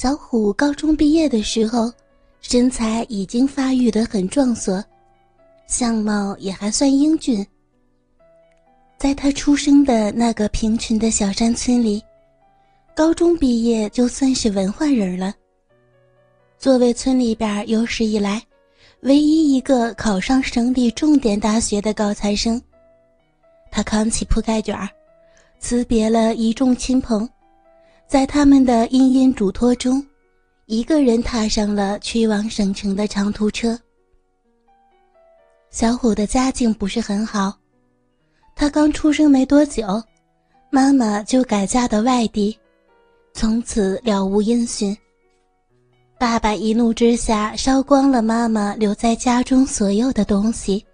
小虎高中毕业的时候，身材已经发育的很壮硕，相貌也还算英俊。在他出生的那个贫穷的小山村里，高中毕业就算是文化人了。作为村里边有史以来唯一一个考上省里重点大学的高材生，他扛起铺盖卷，辞别了一众亲朋，在他们的殷殷嘱托中，一个人踏上了去往省城的长途车。小虎的家境不是很好。他刚出生没多久，妈妈就改嫁到外地，从此了无音讯。爸爸一怒之下烧光了妈妈留在家中所有的东西，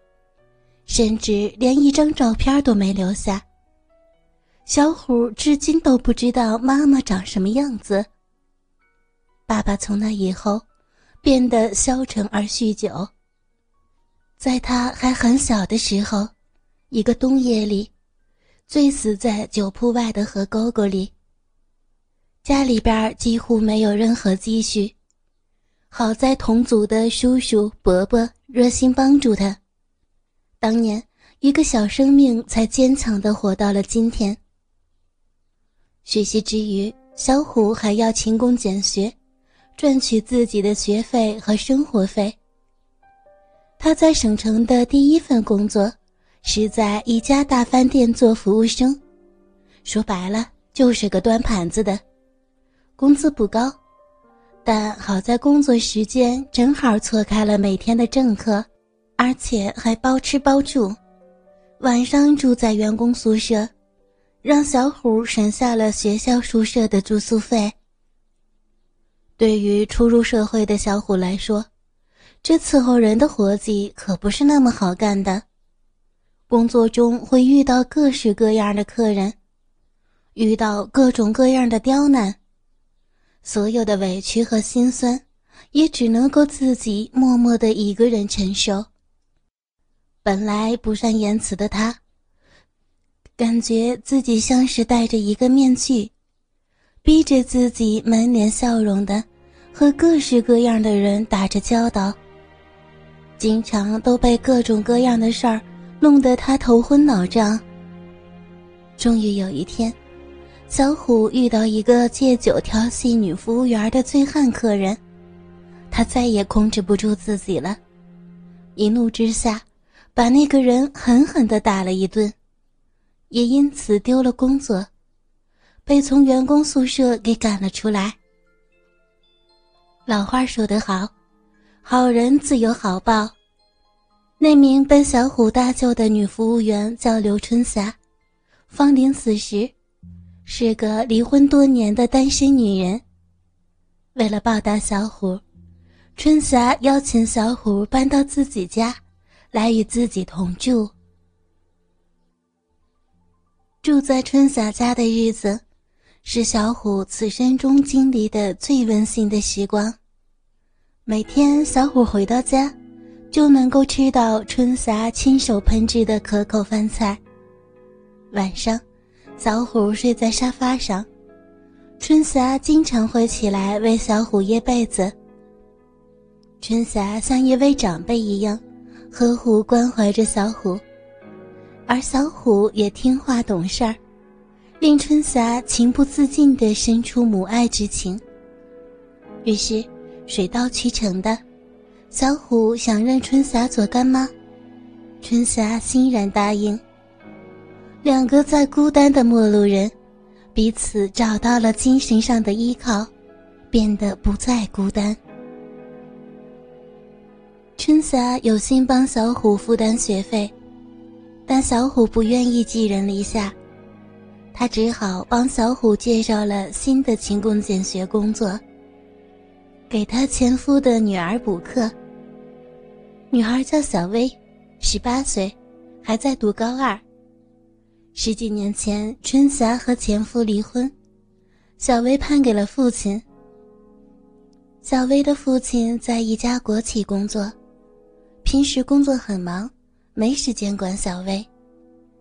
甚至连一张照片都没留下。小虎至今都不知道妈妈长什么样子。爸爸从那以后变得消沉而酗酒。在他还很小的时候。一个冬夜里，醉死在酒铺外的河沟沟里。家里边几乎没有任何积蓄，好在同族的叔叔伯伯热心帮助他。当年一个小生命才坚强的活到了今天。学习之余，小虎还要勤工俭学，赚取自己的学费和生活费。他在省城的第一份工作。是在一家大饭店做服务生，说白了就是个端盘子的，工资不高，但好在工作时间正好错开了每天的正课，而且还包吃包住，晚上住在员工宿舍，让小虎省下了学校宿舍的住宿费。对于初入社会的小虎来说，这伺候人的活计可不是那么好干的。工作中会遇到各式各样的客人，遇到各种各样的刁难，所有的委屈和心酸，也只能够自己默默的一个人承受。本来不善言辞的他，感觉自己像是戴着一个面具，逼着自己满脸笑容的和各式各样的人打着交道，经常都被各种各样的事儿。弄得他头昏脑胀。终于有一天，小虎遇到一个借酒调戏女服务员的醉汉客人，他再也控制不住自己了，一怒之下，把那个人狠狠地打了一顿，也因此丢了工作，被从员工宿舍给赶了出来。老话说得好，好人自有好报。那名被小虎搭救的女服务员叫刘春霞，芳龄四十，是个离婚多年的单身女人。为了报答小虎，春霞邀请小虎搬到自己家，来与自己同住。住在春霞家的日子，是小虎此生中经历的最温馨的时光。每天，小虎回到家。就能够吃到春霞亲手烹制的可口饭菜。晚上，小虎睡在沙发上，春霞经常会起来为小虎掖被子。春霞像一位长辈一样，呵护关怀着小虎，而小虎也听话懂事儿，令春霞情不自禁地生出母爱之情。于是，水到渠成的。小虎想认春霞做干妈，春霞欣然答应。两个在孤单的陌路人，彼此找到了精神上的依靠，变得不再孤单。春霞有心帮小虎负担学费，但小虎不愿意寄人篱下，他只好帮小虎介绍了新的勤工俭学工作，给他前夫的女儿补课。女孩叫小薇，十八岁，还在读高二。十几年前，春霞和前夫离婚，小薇判给了父亲。小薇的父亲在一家国企工作，平时工作很忙，没时间管小薇。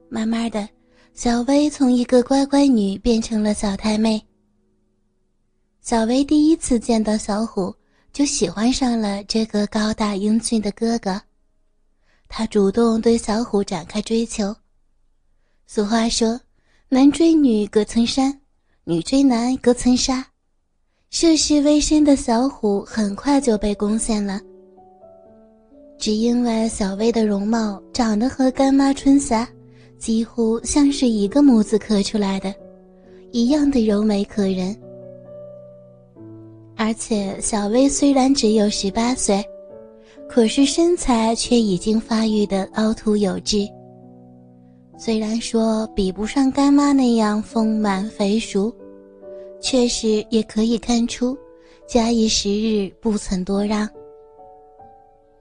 慢慢的，小薇从一个乖乖女变成了小太妹。小薇第一次见到小虎，就喜欢上了这个高大英俊的哥哥。她主动对小虎展开追求。俗话说：“男追女隔层山，女追男隔层纱。”涉世未深的小虎很快就被攻陷了。只因为小薇的容貌长得和干妈春霞几乎像是一个模子刻出来的，一样的柔美可人。而且，小薇虽然只有十八岁，可是身材却已经发育的凹凸有致。虽然说比不上干妈那样丰满肥熟，确实也可以看出，假以时日不曾多让。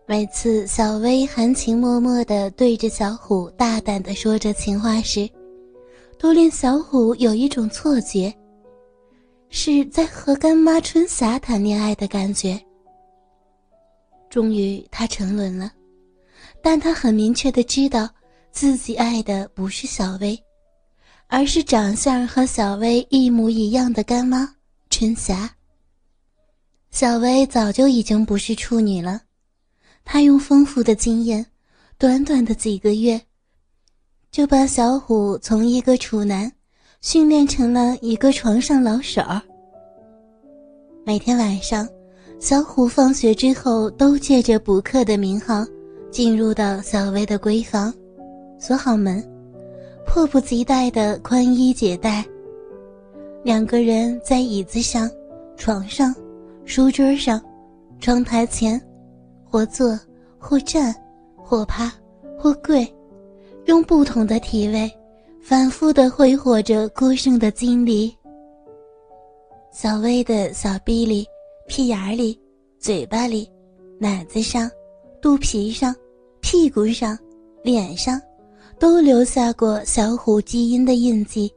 每次小薇含情脉脉地对着小虎大胆地说着情话时，都令小虎有一种错觉。是在和干妈春霞谈恋爱的感觉。终于，他沉沦了，但他很明确的知道，自己爱的不是小薇，而是长相和小薇一模一样的干妈春霞。小薇早就已经不是处女了，他用丰富的经验，短短的几个月，就把小虎从一个处男。训练成了一个床上老手。每天晚上，小虎放学之后都借着补课的名号，进入到小薇的闺房，锁好门，迫不及待的宽衣解带。两个人在椅子上、床上、书桌上、窗台前，或坐，或站，或趴，或跪，用不同的体位。反复的挥霍着过剩的精力。小薇的小臂里、屁眼里、嘴巴里、奶子上、肚皮上、屁股上、脸上，都留下过小虎基因的印记。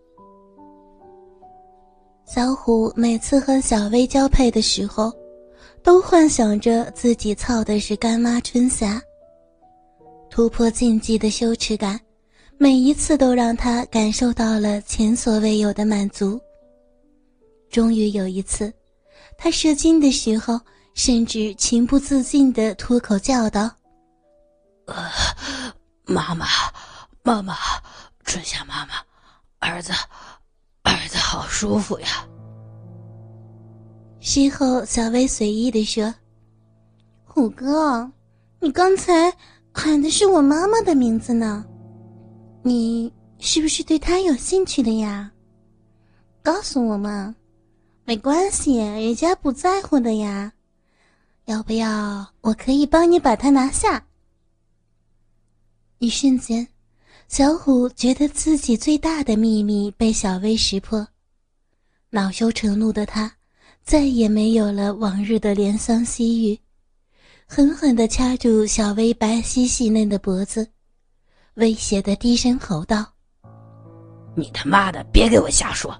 小虎每次和小薇交配的时候，都幻想着自己操的是干妈春霞。突破禁忌的羞耻感。每一次都让他感受到了前所未有的满足。终于有一次，他射精的时候，甚至情不自禁地脱口叫道：“呃，妈妈，妈妈，春夏妈妈，儿子，儿子好舒服呀。”事后，小薇随意地说：“虎哥，你刚才喊的是我妈妈的名字呢。”你是不是对她有兴趣的呀？告诉我嘛，没关系，人家不在乎的呀。要不要我可以帮你把她拿下？一瞬间，小虎觉得自己最大的秘密被小薇识破，恼羞成怒的他再也没有了往日的怜香惜玉，狠狠地掐住小薇白皙细嫩的脖子。威胁的低声吼道：“你他妈的别给我瞎说！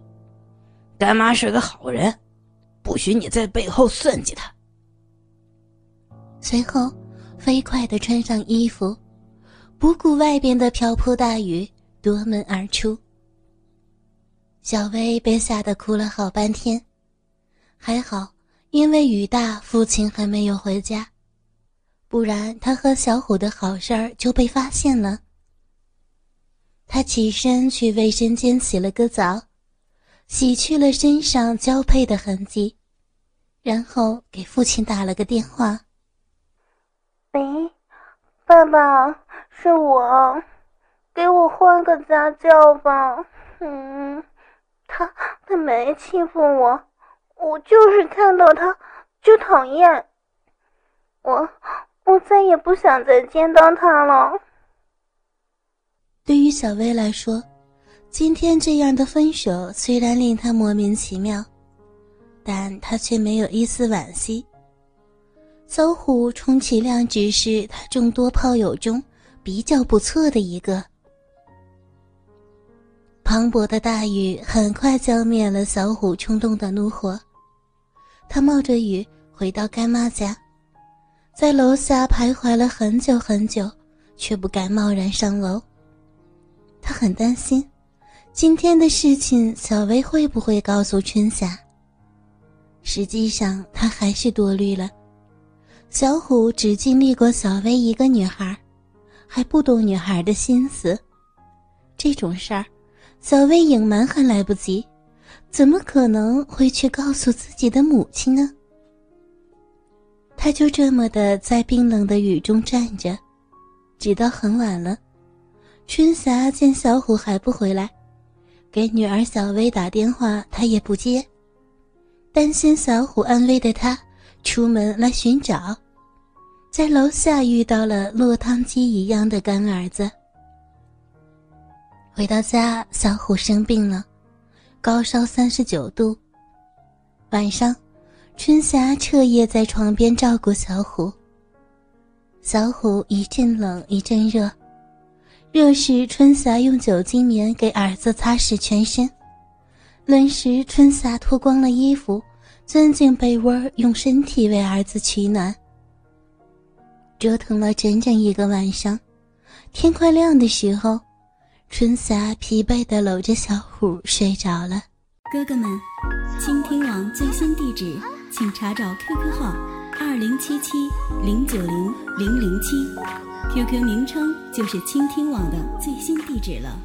干妈是个好人，不许你在背后算计她。”随后，飞快的穿上衣服，不顾外边的瓢泼大雨，夺门而出。小薇被吓得哭了好半天，还好，因为雨大，父亲还没有回家，不然他和小虎的好事儿就被发现了。他起身去卫生间洗了个澡，洗去了身上交配的痕迹，然后给父亲打了个电话：“喂，爸爸，是我，给我换个家教吧。嗯，他他没欺负我，我就是看到他就讨厌。我我再也不想再见到他了。”对于小薇来说，今天这样的分手虽然令她莫名其妙，但她却没有一丝惋惜。小虎充其量只是她众多炮友中比较不错的一个。磅礴的大雨很快浇灭了小虎冲动的怒火，他冒着雨回到干妈家，在楼下徘徊了很久很久，却不敢贸然上楼。他很担心，今天的事情小薇会不会告诉春霞？实际上他还是多虑了。小虎只经历过小薇一个女孩，还不懂女孩的心思。这种事儿，小薇隐瞒还来不及，怎么可能会去告诉自己的母亲呢？他就这么的在冰冷的雨中站着，直到很晚了。春霞见小虎还不回来，给女儿小薇打电话，他也不接。担心小虎安危的他，出门来寻找，在楼下遇到了落汤鸡一样的干儿子。回到家，小虎生病了，高烧三十九度。晚上，春霞彻夜在床边照顾小虎。小虎一阵冷一阵热。热时，春霞用酒精棉给儿子擦拭全身；冷时，春霞脱光了衣服，钻进被窝，用身体为儿子取暖。折腾了整整一个晚上，天快亮的时候，春霞疲惫地搂着小虎睡着了。哥哥们，倾听网最新地址，请查找 QQ 号二零七七零九零零零七。QQ 名称就是倾听网的最新地址了。